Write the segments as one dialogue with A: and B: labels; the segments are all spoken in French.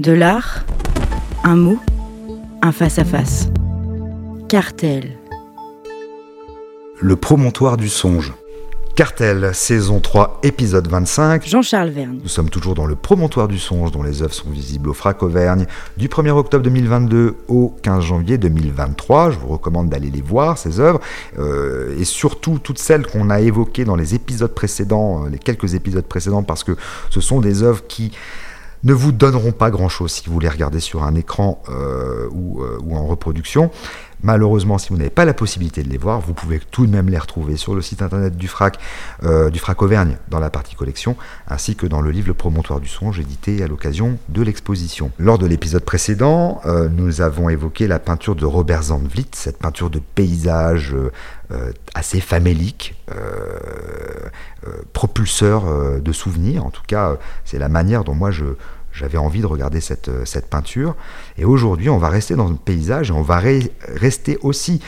A: De l'art, un mot, un face-à-face. Cartel.
B: Le promontoire du songe. Cartel, saison 3, épisode 25.
A: Jean-Charles Vergne.
B: Nous sommes toujours dans le promontoire du songe dont les œuvres sont visibles au FRAC Auvergne du 1er octobre 2022 au 15 janvier 2023. Je vous recommande d'aller les voir, ces œuvres, euh, et surtout toutes celles qu'on a évoquées dans les épisodes précédents, euh, les quelques épisodes précédents, parce que ce sont des œuvres qui ne vous donneront pas grand-chose si vous les regardez sur un écran euh, euh, ou, en reproduction. Malheureusement, si vous n'avez pas la possibilité de les voir, vous pouvez tout de même les retrouver sur le site internet du FRAC, euh, du FRAC Auvergne, dans la partie collection, ainsi que dans le livre Le Promontoire du songe, édité à l'occasion de l'exposition. Lors de l'épisode précédent, euh, nous avons évoqué la peinture de Robert Zandvliet, cette peinture de paysage euh, assez famélique, propulseur de souvenirs. En tout cas, c'est la manière dont moi je, j'avais envie de regarder cette, euh, cette peinture. Et aujourd'hui, on va rester dans le paysage et on va rester aussi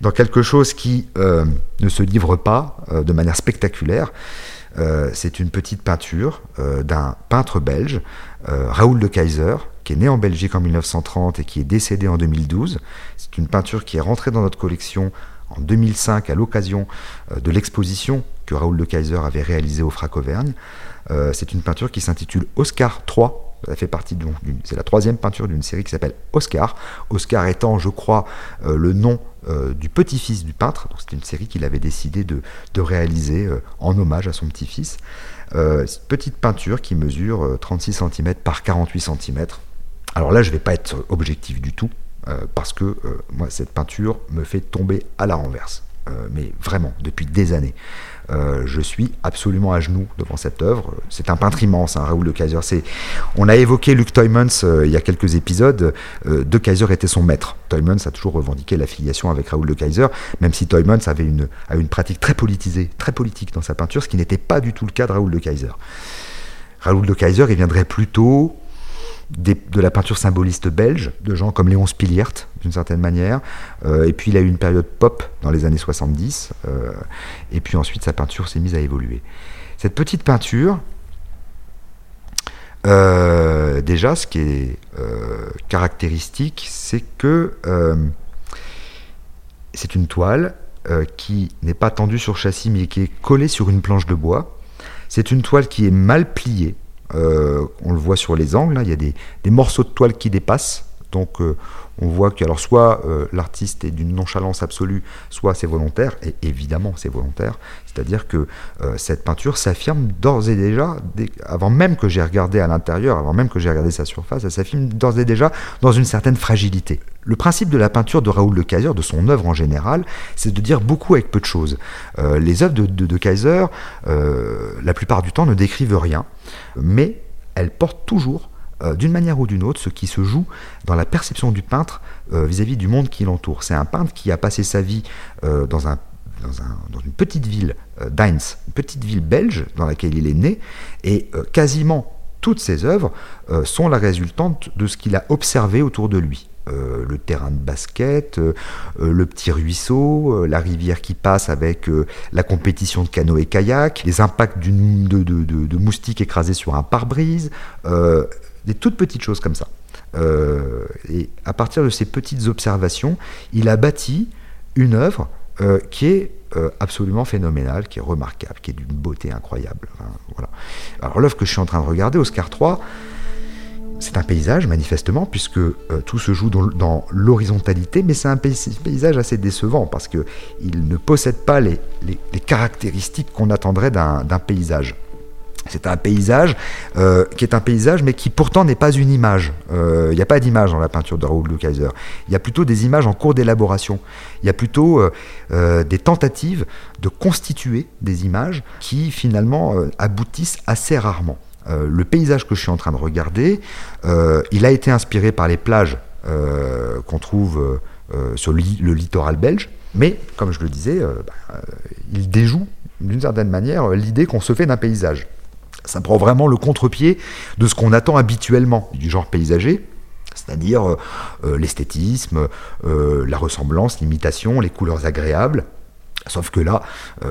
B: dans quelque chose qui euh, ne se livre pas euh, de manière spectaculaire. C'est une petite peinture d'un peintre belge, Raoul de Kaiser, qui est né en Belgique en 1930 et qui est décédé en 2012. C'est une peinture qui est rentrée dans notre collection en 2005 à l'occasion de l'exposition que Raoul de Kaiser avait réalisée au Frac Auvergne. c'est une peinture qui s'intitule Oscar III c'est la troisième peinture d'une série qui s'appelle Oscar. Oscar étant, je crois, euh, le nom euh, du petit-fils du peintre. C'était une série qu'il avait décidé de, réaliser euh, en hommage à son petit-fils. petite peinture qui mesure 36 cm par 48 cm. Alors là, je ne vais pas être objectif du tout, parce que moi, cette peinture me fait tomber à la renverse. Mais vraiment, depuis des années. Euh, je suis absolument à genoux devant cette œuvre. C'est un peintre immense, hein, Raoul de Kaiser. On a évoqué Luc Toymans euh, il y a quelques épisodes. Euh, de Kaiser était son maître. Toymans a toujours revendiqué l'affiliation avec Raoul de Kaiser, même si Toymans avait une, a une pratique très politisée, très politique dans sa peinture, ce qui n'était pas du tout le cas de Raoul de Kaiser. Raoul de Kaiser, il viendrait plutôt de la peinture symboliste belge, de gens comme Léon Spiliert, d'une certaine manière. Euh, et puis il a eu une période pop dans les années 70. Euh, et puis ensuite sa peinture s'est mise à évoluer. Cette petite peinture, euh, déjà ce qui est caractéristique, c'est que c'est une toile qui n'est pas tendue sur châssis mais qui est collée sur une planche de bois. C'est une toile qui est mal pliée on le voit sur les angles, hein, il y a des, morceaux de toile qui dépassent. Donc euh, on voit que soit euh, l'artiste est d'une nonchalance absolue, soit c'est volontaire, et évidemment c'est volontaire. C'est-à-dire que cette peinture s'affirme d'ores et déjà, avant même que j'ai regardé à l'intérieur, avant même que j'ai regardé sa surface, elle s'affirme d'ores et déjà dans une certaine fragilité. Le principe de la peinture de Raoul de Kaiser, de son œuvre en général, c'est de dire beaucoup avec peu de choses. les œuvres de, Kaiser, la plupart du temps, ne décrivent rien mais elle porte toujours, euh, d'une manière ou d'une autre, ce qui se joue dans la perception du peintre euh, vis-à-vis du monde qui l'entoure. C'est un peintre qui a passé sa vie euh, dans, un, dans, une petite ville d'Ainz, une petite ville belge dans laquelle il est né, et quasiment toutes ses œuvres sont la résultante de ce qu'il a observé autour de lui. Le terrain de basket, le petit ruisseau, la rivière qui passe avec la compétition de canoë-kayak, les impacts de, de, moustiques écrasés sur un pare-brise, des toutes petites choses comme ça. et à partir de ces petites observations, il a bâti une œuvre qui est absolument phénoménale, qui est remarquable, qui est d'une beauté incroyable. voilà. Alors l'œuvre que je suis en train de regarder, Oscar III, c'est un paysage, manifestement, puisque euh, tout se joue dans, l'horizontalité, mais c'est un paysage assez décevant, parce qu'il ne possède pas les, caractéristiques qu'on attendrait d'un paysage. C'est un paysage euh, qui est un paysage, mais qui pourtant n'est pas une image. Euh, il n'y a pas d'image dans la peinture de Raoul de. Il y a plutôt des images en cours d'élaboration. Il y a plutôt des tentatives de constituer des images qui finalement aboutissent assez rarement. Euh, le paysage que je suis en train de regarder, euh, il a été inspiré par les plages euh, qu'on trouve sur le, littoral belge, mais comme je le disais, bah, il déjoue d'une certaine manière l'idée qu'on se fait d'un paysage. Ça prend vraiment le contre-pied de ce qu'on attend habituellement du genre paysager, c'est-à-dire l'esthétisme, la ressemblance, l'imitation, les couleurs agréables, Sauf que là,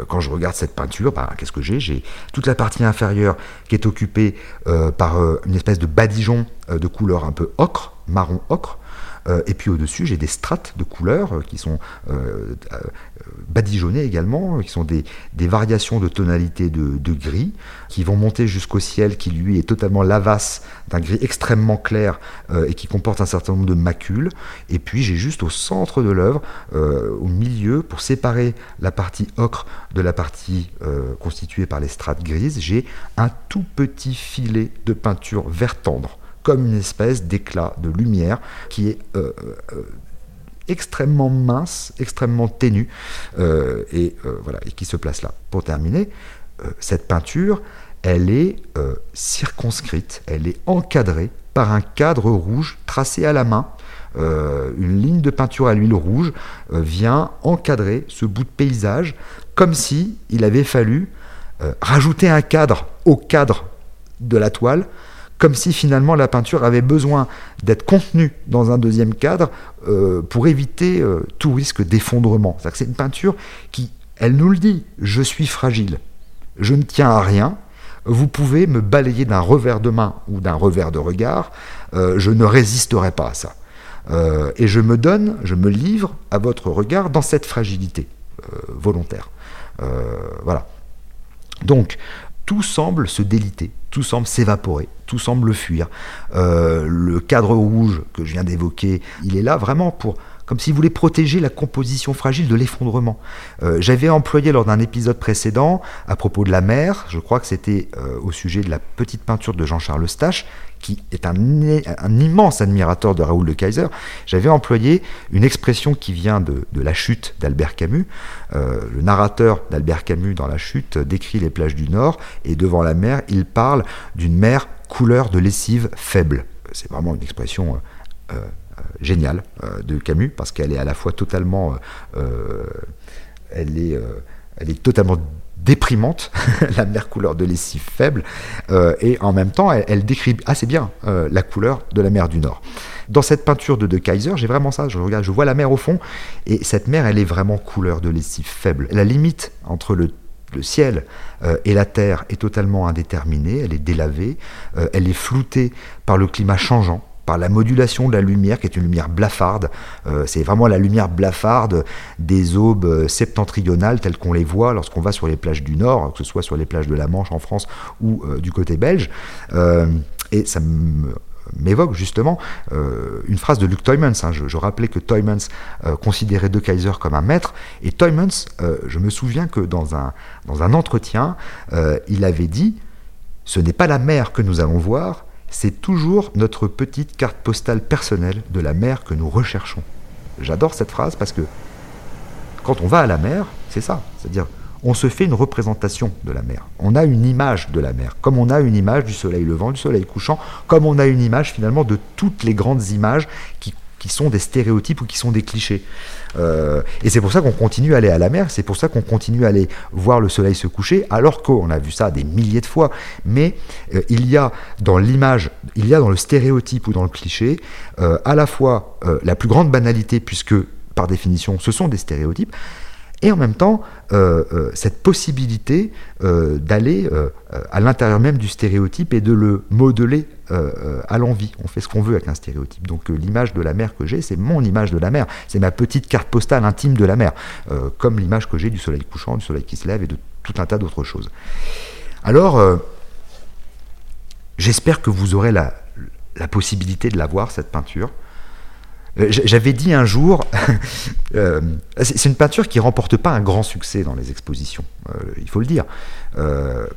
B: quand je regarde cette peinture, bah, qu'est-ce que j'ai? J'ai toute la partie inférieure qui est occupée par une espèce de badigeon de couleur un peu ocre, marron ocre, euh, et puis au-dessus, j'ai des strates de couleurs euh, qui sont euh, badigeonnées également, qui sont des, variations de tonalité de, gris, qui vont monter jusqu'au ciel, qui lui est totalement lavasse, d'un gris extrêmement clair et qui comporte un certain nombre de macules. Et puis j'ai juste au centre de l'œuvre, au milieu, pour séparer la partie ocre de la partie constituée par les strates grises, j'ai un tout petit filet de peinture vert tendre comme une espèce d'éclat de lumière qui est euh, euh, extrêmement mince, extrêmement ténue, euh, et, voilà, qui se place là. Pour terminer, cette peinture, elle est circonscrite, elle est encadrée par un cadre rouge tracé à la main. une ligne de peinture à l'huile rouge vient encadrer ce bout de paysage comme si il avait fallu rajouter un cadre au cadre de la toile comme si finalement la peinture avait besoin d'être contenue dans un deuxième cadre euh, pour éviter euh, tout risque d'effondrement. C'est une peinture qui, elle nous le dit, je suis fragile, je ne tiens à rien, vous pouvez me balayer d'un revers de main ou d'un revers de regard, euh, je ne résisterai pas à ça. et je me donne, je me livre à votre regard dans cette fragilité volontaire. voilà. Donc, tout semble se déliter, tout semble s'évaporer, tout semble fuir. Euh, le cadre rouge que je viens d'évoquer, il est là vraiment pour comme s'il voulait protéger la composition fragile de l'effondrement. Euh, j'avais employé lors d'un épisode précédent, à propos de la mer, je crois que c'était euh, au sujet de la petite peinture de Jean-Charles Stache, qui est un, immense admirateur de Raoul de Kaiser, j'avais employé une expression qui vient de, La chute d'Albert Camus. Euh, le narrateur d'Albert Camus dans La chute décrit les plages du Nord, et devant la mer, il parle d'une mer couleur de lessive faible. C'est vraiment une expression géniale euh, de Camus parce qu'elle est à la fois totalement, euh, elle est, totalement déprimante, la mer couleur de lessive faible, et en même temps, elle, décrit assez bien la couleur de la mer du Nord. Dans cette peinture de De Kaiser, j'ai vraiment ça. Je regarde, je vois la mer au fond, et cette mer, elle est vraiment couleur de lessive faible. La limite entre le ciel et la terre est totalement indéterminée, elle est délavée, elle est floutée par le climat changeant la modulation de la lumière, qui est une lumière blafarde. Euh, c'est vraiment la lumière blafarde des aubes euh, septentrionales telles qu'on les voit lorsqu'on va sur les plages du Nord, que ce soit sur les plages de la Manche en France ou euh, du côté belge. et ça m'évoque justement une phrase de Luc Toymans. Hein. Je, rappelais que Toymans considérait De Kaiser comme un maître. Et Toymans, je me souviens que dans un, dans un entretien, il avait dit Ce n'est pas la mer que nous allons voir, c'est toujours notre petite carte postale personnelle de la mer que nous recherchons. J'adore cette phrase parce que quand on va à la mer, c'est ça, c'est-à-dire on se fait une représentation de la mer. On a une image de la mer, comme on a une image du soleil levant, du soleil couchant, comme on a une image finalement de toutes les grandes images qui qui sont des stéréotypes ou qui sont des clichés. Euh, et c'est pour ça qu'on continue à aller à la mer, c'est pour ça qu'on continue à aller voir le soleil se coucher, alors qu'on a vu ça des milliers de fois. Mais euh, il y a dans l'image, il y a dans le stéréotype ou dans le cliché, euh, à la fois la plus grande banalité, puisque par définition ce sont des stéréotypes, et en même temps cette possibilité d'aller à l'intérieur même du stéréotype et de le modeler à l'envie. On fait ce qu'on veut avec un stéréotype. Donc l'image de la mer que j'ai, c'est mon image de la mer, c'est ma petite carte postale intime de la mer, comme l'image que j'ai du soleil couchant, du soleil qui se lève et de tout un tas d'autres choses. Alors, j'espère que vous aurez la, possibilité de la voir, cette peinture. Euh, j'avais dit un jour, euh, c'est une peinture qui remporte pas un grand succès dans les expositions, euh, il faut le dire,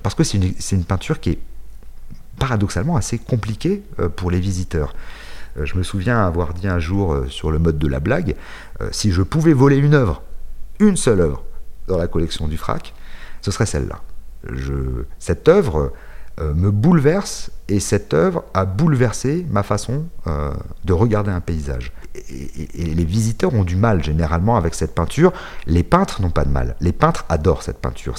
B: parce que c'est une, peinture qui est paradoxalement assez compliquée pour les visiteurs. je me souviens avoir dit un jour sur le mode de la blague, si je pouvais voler une œuvre, une seule œuvre, dans la collection du FRAC, ce serait celle-là. cette œuvre me bouleverse et cette œuvre a bouleversé ma façon de regarder un paysage et, les visiteurs ont du mal généralement avec cette peinture. Les peintres n'ont pas de mal. Les peintres adorent cette peinture.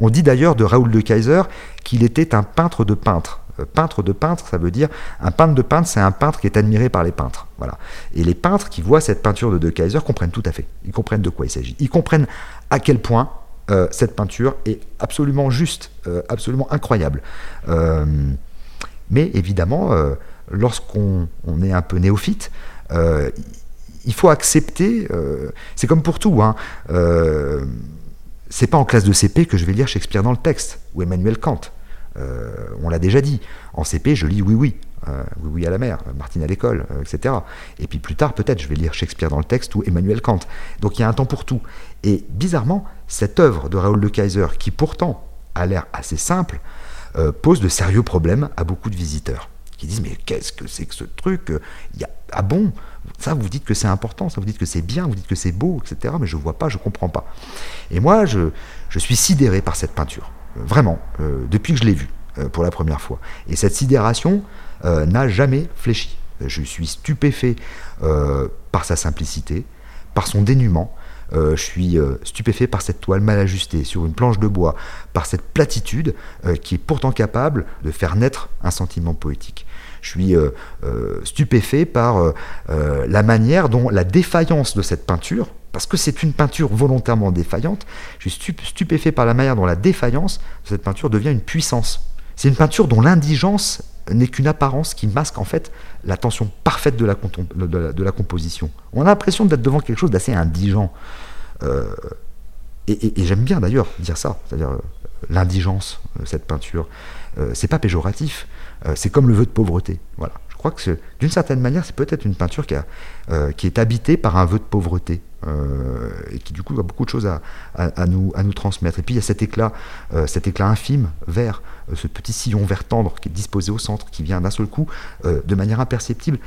B: On dit d'ailleurs de Raoul de Kaiser qu'il était un peintre de peintres. Euh, peintre de peintre, ça veut dire un peintre de peintre, c'est un peintre qui est admiré par les peintres. Voilà. Et les peintres qui voient cette peinture de De Kaiser comprennent tout à fait. Ils comprennent de quoi il s'agit. Ils comprennent à quel point cette peinture est absolument juste, absolument incroyable. mais évidemment, lorsqu'on est un peu néophyte, il faut accepter, c'est comme pour tout, hein, c'est pas en classe de CP que je vais lire Shakespeare dans le texte, ou Emmanuel Kant. Euh, on l'a déjà dit. En CP, je lis Oui, oui. Euh, oui, oui à la mer, Martine à l'école, euh, etc. Et puis plus tard, peut-être, je vais lire Shakespeare dans le texte ou Emmanuel Kant. Donc il y a un temps pour tout. Et bizarrement, cette œuvre de Raoul de Kaiser, qui pourtant a l'air assez simple, pose de sérieux problèmes à beaucoup de visiteurs qui disent mais qu'est-ce que c'est que ce truc y a, Ah bon? Ça, vous dites que c'est important, ça vous dites que c'est bien, vous dites que c'est beau, etc. Mais je ne vois pas, je ne comprends pas. Et moi, je, suis sidéré par cette peinture, vraiment, euh, depuis que je l'ai vue euh, pour la première fois. Et cette sidération n'a jamais fléchi. Je suis stupéfait par sa simplicité, par son dénuement, je suis stupéfait par cette toile mal ajustée sur une planche de bois, par cette platitude qui est pourtant capable de faire naître un sentiment poétique. Je suis euh, euh, stupéfait par euh, la manière dont la défaillance de cette peinture, parce que c'est une peinture volontairement défaillante, je suis stupéfait par la manière dont la défaillance de cette peinture devient une puissance. C'est une peinture dont l'indigence n'est qu'une apparence qui masque en fait la tension parfaite de la, composition. On a l'impression d'être devant quelque chose d'assez indigent. et, et j'aime bien d'ailleurs dire ça, c'est-à-dire l'indigence de cette peinture. c'est pas péjoratif. Euh, c'est comme le vœu de pauvreté. Voilà. Je crois que d'une certaine manière, c'est peut-être une peinture qui, euh, est habitée par un vœu de pauvreté. Euh, et qui du coup a beaucoup de choses à, nous, transmettre. Et puis il y a cet éclat, cet éclat infime, vert, ce petit sillon vert tendre qui est disposé au centre, qui vient d'un seul coup, de manière imperceptible,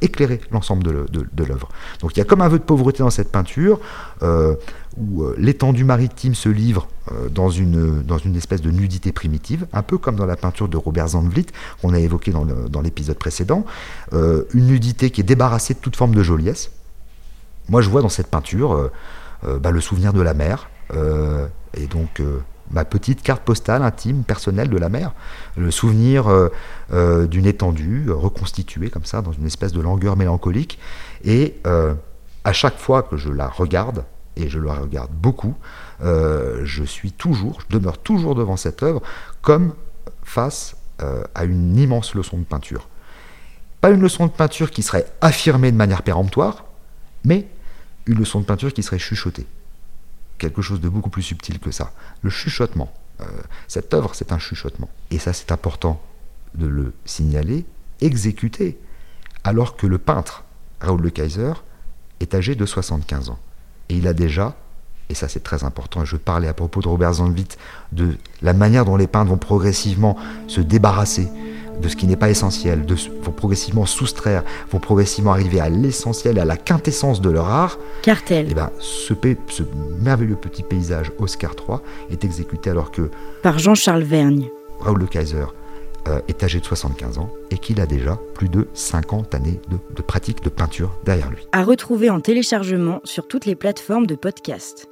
B: éclairer l'ensemble de l'œuvre. Donc il y a comme un vœu de pauvreté dans cette peinture, où l'étendue maritime se livre dans, une, dans une espèce de nudité primitive, un peu comme dans la peinture de Robert Zandvliet, qu'on a évoqué dans l'épisode précédent, une nudité qui est débarrassée de toute forme de joliesse, moi, je vois dans cette peinture euh, euh, bah, le souvenir de la mer, euh, et donc ma petite carte postale intime, personnelle de la mer, le souvenir d'une étendue reconstituée comme ça, dans une espèce de langueur mélancolique. Et à chaque fois que je la regarde, et je la regarde beaucoup, je suis toujours, je demeure toujours devant cette œuvre comme face à une immense leçon de peinture. Pas une leçon de peinture qui serait affirmée de manière péremptoire, mais une leçon de peinture qui serait chuchotée. Quelque chose de beaucoup plus subtil que ça. Le chuchotement. Euh, cette œuvre, c'est un chuchotement. Et ça, c'est important de le signaler, exécuté, alors que le peintre, Raoul de Kaiser, est âgé de 75 ans. Et il a déjà, et ça c'est très important, je parlais à propos de Robert Zandvliet, de la manière dont les peintres vont progressivement se débarrasser de ce qui n'est pas essentiel, de, vont progressivement soustraire, vont progressivement arriver à l'essentiel, à la quintessence de leur art.
A: Cartel.
B: Et eh ben, ce, ce merveilleux petit paysage Oscar III est exécuté alors que...
A: Par Jean-Charles Vergne.
B: Raoul de Kaiser euh, est âgé de 75 ans et qu'il a déjà plus de 50 années de, de pratique de peinture derrière lui.
A: À retrouver en téléchargement sur toutes les plateformes de podcast.